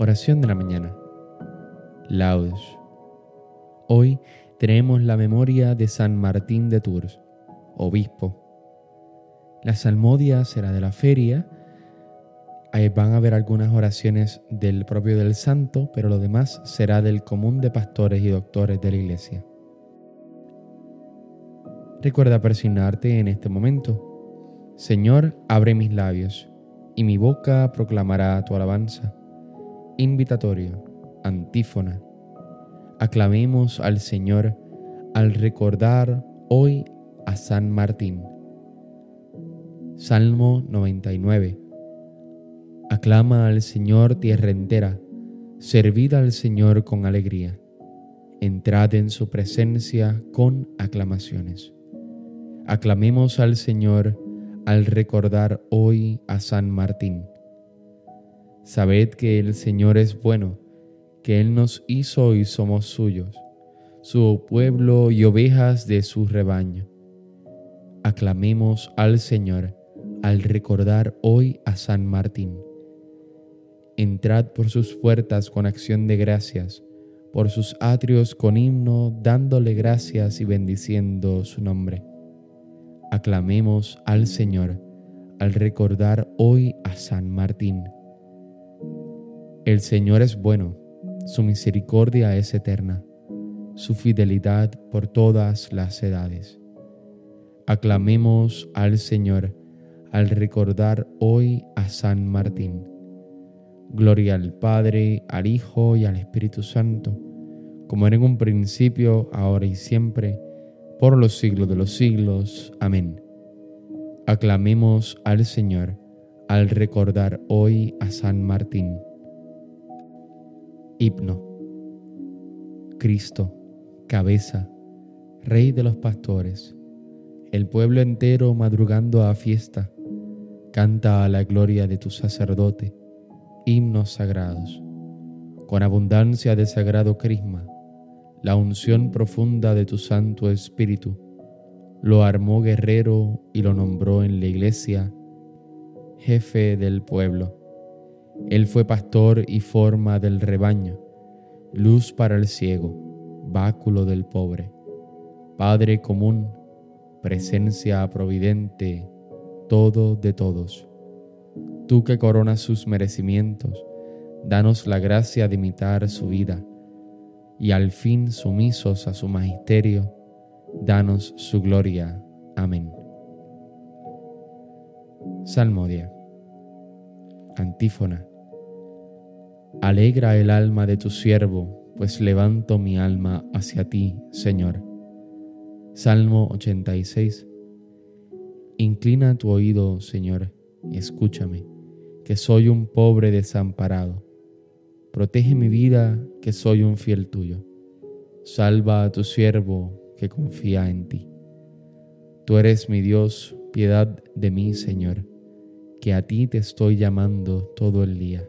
Oración de la mañana. Laudes. Hoy tenemos la memoria de San Martín de Tours, obispo. La salmodia será de la feria. Ahí van a haber algunas oraciones del propio del santo, pero lo demás será del común de pastores y doctores de la iglesia. Recuerda persignarte en este momento. Señor, abre mis labios, y mi boca proclamará tu alabanza. Invitatorio, antífona. Aclamemos al Señor al recordar hoy a San Martín. Salmo 99. Aclama al Señor tierra entera, servid al Señor con alegría, entrad en su presencia con aclamaciones. Aclamemos al Señor al recordar hoy a San Martín. Sabed que el Señor es bueno, que Él nos hizo y somos suyos, su pueblo y ovejas de su rebaño. Aclamemos al Señor al recordar hoy a San Martín. Entrad por sus puertas con acción de gracias, por sus atrios con himno, dándole gracias y bendiciendo su nombre aclamemos al Señor al recordar hoy a San Martín. El Señor es bueno, su misericordia es eterna, su fidelidad por todas las edades. Aclamemos al Señor al recordar hoy a San Martín. Gloria al Padre, al Hijo y al Espíritu Santo, como era en un principio, ahora y siempre, por los siglos de los siglos. Amén. Aclamemos al Señor al recordar hoy a San Martín. Himno. Cristo, cabeza, Rey de los pastores, el pueblo entero madrugando a fiesta, canta a la gloria de tu sacerdote, himnos sagrados, con abundancia de sagrado crisma la unción profunda de tu Santo Espíritu. Lo armó guerrero y lo nombró en la iglesia jefe del pueblo. Él fue pastor y forma del rebaño, luz para el ciego, báculo del pobre, Padre común, presencia providente, todo de todos. Tú que coronas sus merecimientos, danos la gracia de imitar su vida y al fin sumisos a su magisterio, danos su gloria. Amén. Salmodia. Antífona. Alegra el alma de tu siervo, pues levanto mi alma hacia ti, Señor. Salmo 86. Inclina tu oído, Señor, y escúchame, que soy un pobre desamparado Protege mi vida, que soy un fiel tuyo. Salva a tu siervo que confía en ti. Tú eres mi Dios, piedad de mí, Señor, que a ti te estoy llamando todo el día.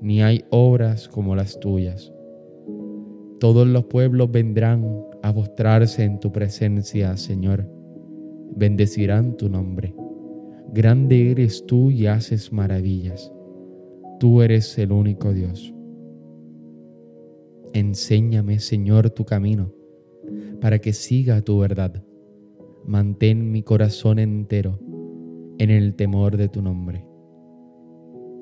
ni hay obras como las tuyas. Todos los pueblos vendrán a postrarse en tu presencia, Señor. Bendecirán tu nombre. Grande eres tú y haces maravillas. Tú eres el único Dios. Enséñame, Señor, tu camino, para que siga tu verdad. Mantén mi corazón entero en el temor de tu nombre.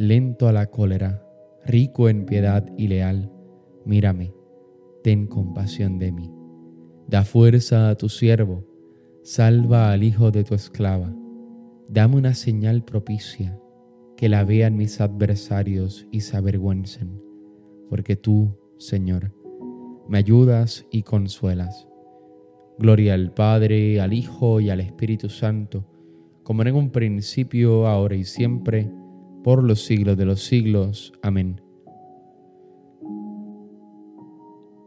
lento a la cólera, rico en piedad y leal, Mírame, ten compasión de mí. Da fuerza a tu siervo, salva al hijo de tu esclava. Dame una señal propicia, que la vean mis adversarios y se avergüencen, porque tú, Señor, me ayudas y consuelas. Gloria al Padre, al Hijo y al Espíritu Santo, como en un principio, ahora y siempre, por los siglos de los siglos. Amén.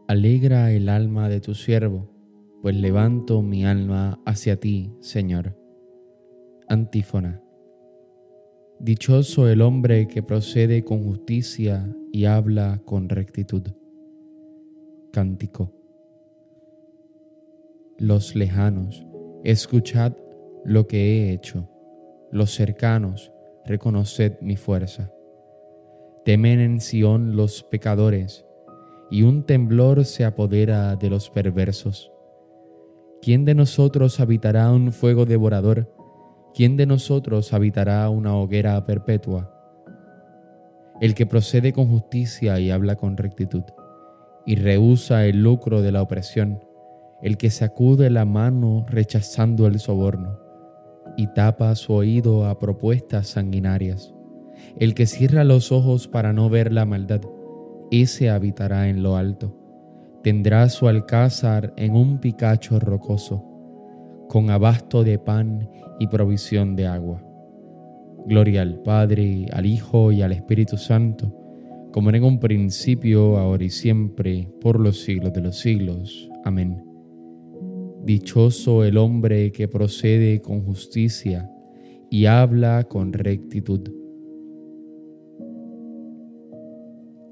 Alegra el alma de tu siervo, pues levanto mi alma hacia ti, Señor. Antífona. Dichoso el hombre que procede con justicia y habla con rectitud. Cántico. Los lejanos, escuchad lo que he hecho. Los cercanos, reconoced mi fuerza. Temen en Sión los pecadores, y un temblor se apodera de los perversos. ¿Quién de nosotros habitará un fuego devorador? ¿Quién de nosotros habitará una hoguera perpetua? El que procede con justicia y habla con rectitud, y rehúsa el lucro de la opresión, el que sacude la mano rechazando el soborno, y tapa su oído a propuestas sanguinarias, el que cierra los ojos para no ver la maldad, ese habitará en lo alto. Tendrá su alcázar en un picacho rocoso, con abasto de pan y provisión de agua. Gloria al Padre, al Hijo y al Espíritu Santo, como en un principio, ahora y siempre, por los siglos de los siglos. Amén. Dichoso el hombre que procede con justicia y habla con rectitud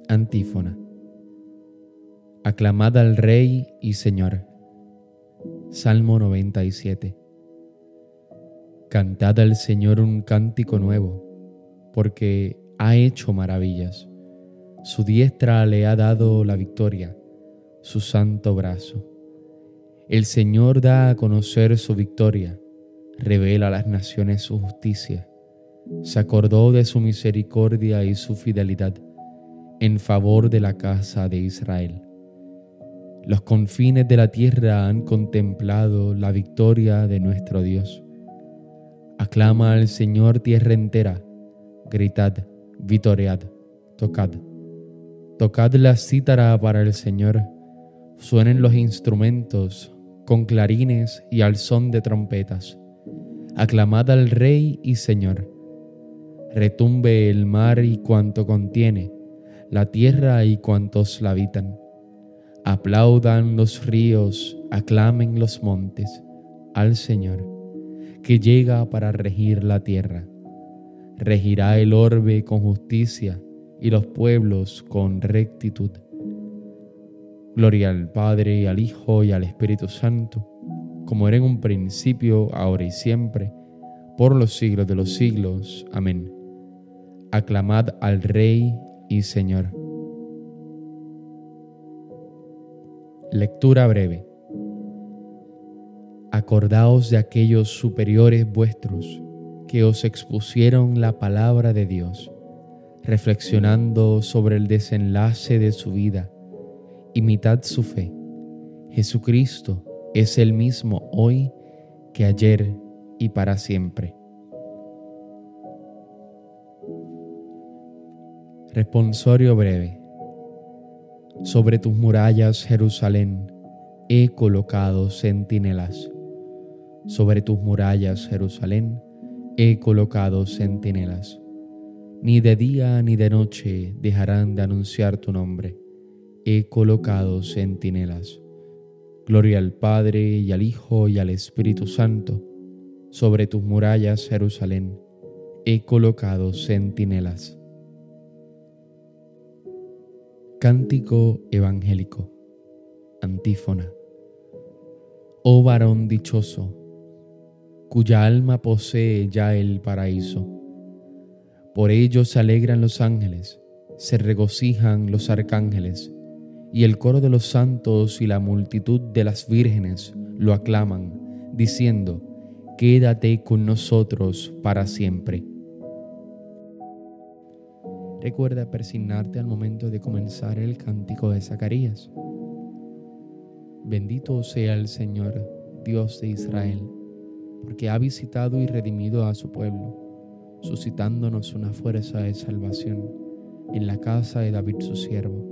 Antífona. Aclamad al Rey y Señor. Salmo 97. Cantad al Señor un cántico nuevo, porque ha hecho maravillas. Su diestra le ha dado la victoria, su santo brazo. El Señor da a conocer su victoria, revela a las naciones su justicia. Se acordó de su misericordia y su fidelidad en favor de la casa de Israel. Los confines de la tierra han contemplado la victoria de nuestro Dios. Aclama al Señor tierra entera, gritad, vitoread, tocad. Tocad la cítara para el Señor, suenen los instrumentos con clarines y al son de trompetas. Aclamad al Rey y Señor. Retumbe el mar y cuanto contiene la tierra y cuantos la habitan. Aplaudan los ríos, aclamen los montes al Señor, que llega para regir la tierra. Regirá el orbe con justicia y los pueblos con rectitud. Gloria al Padre, al Hijo y al Espíritu Santo, como era en un principio, ahora y siempre, por los siglos de los siglos. Amén. Aclamad al Rey y Señor. Lectura breve. Acordaos de aquellos superiores vuestros que os expusieron la palabra de Dios, reflexionando sobre el desenlace de su vida. Imitad su fe. Jesucristo es el mismo hoy que ayer y para siempre. Responsorio breve. Sobre tus murallas, Jerusalén, he colocado centinelas. Sobre tus murallas, Jerusalén, he colocado centinelas. Ni de día ni de noche dejarán de anunciar tu nombre. He colocado centinelas. Gloria al Padre y al Hijo y al Espíritu Santo. Sobre tus murallas, Jerusalén, he colocado centinelas. Cántico evangélico. Antífona. Oh varón dichoso, cuya alma posee ya el paraíso. Por ello se alegran los ángeles, se regocijan los arcángeles, y el coro de los santos y la multitud de las vírgenes lo aclaman, diciendo, Quédate con nosotros para siempre. recuerda persignarte al momento de comenzar el cántico de Zacarías. Bendito sea el Señor, Dios de Israel, porque ha visitado y redimido a su pueblo, suscitándonos una fuerza de salvación en la casa de David su siervo,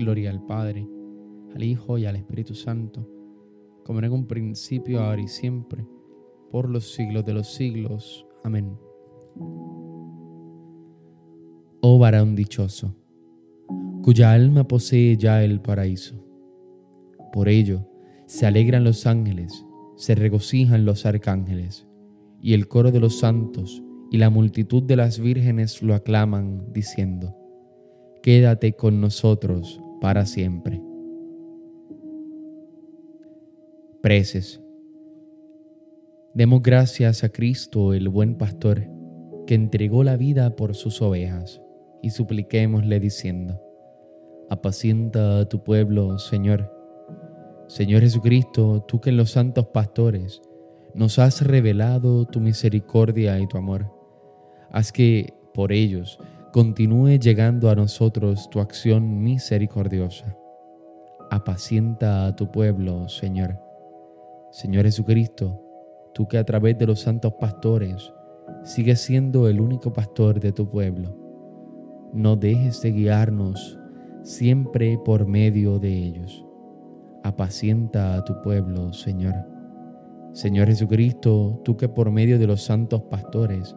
Gloria al Padre, al Hijo y al Espíritu Santo, como en un principio, ahora y siempre, por los siglos de los siglos. Amén. Oh varón dichoso, cuya alma posee ya el paraíso. Por ello, se alegran los ángeles, se regocijan los arcángeles, y el coro de los santos y la multitud de las vírgenes lo aclaman, diciendo, Quédate con nosotros para siempre. Preces. Demos gracias a Cristo, el buen pastor, que entregó la vida por sus ovejas, y supliquémosle diciendo, Apacienta a tu pueblo, Señor. Señor Jesucristo, tú que en los santos pastores nos has revelado tu misericordia y tu amor Haz que por ellos continúe llegando a nosotros tu acción misericordiosa. Apacienta a tu pueblo, Señor. Señor Jesucristo, tú que a través de los santos pastores sigues siendo el único pastor de tu pueblo, no dejes de guiarnos siempre por medio de ellos. Apacienta a tu pueblo, Señor. Señor Jesucristo, tú que por medio de los santos pastores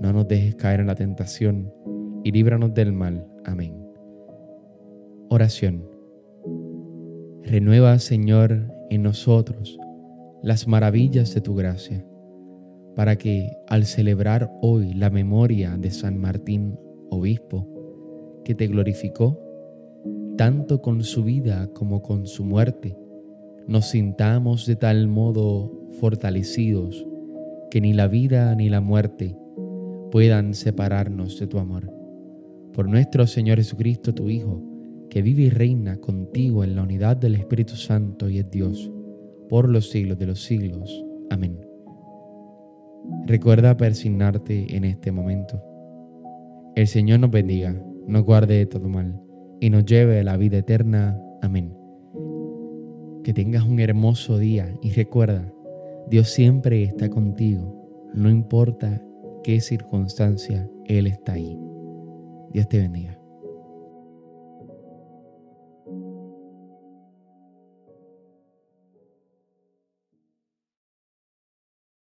No nos dejes caer en la tentación y líbranos del mal. Amén. Oración. Renueva, Señor, en nosotros las maravillas de tu gracia, para que al celebrar hoy la memoria de San Martín, obispo, que te glorificó, tanto con su vida como con su muerte, nos sintamos de tal modo fortalecidos que ni la vida ni la muerte puedan separarnos de tu amor. Por nuestro Señor Jesucristo, tu Hijo, que vive y reina contigo en la unidad del Espíritu Santo y es Dios, por los siglos de los siglos. Amén. Recuerda persignarte en este momento. El Señor nos bendiga, nos guarde de todo mal y nos lleve a la vida eterna. Amén. Que tengas un hermoso día y recuerda, Dios siempre está contigo, no importa qué circunstancia Él está ahí. Dios te bendiga.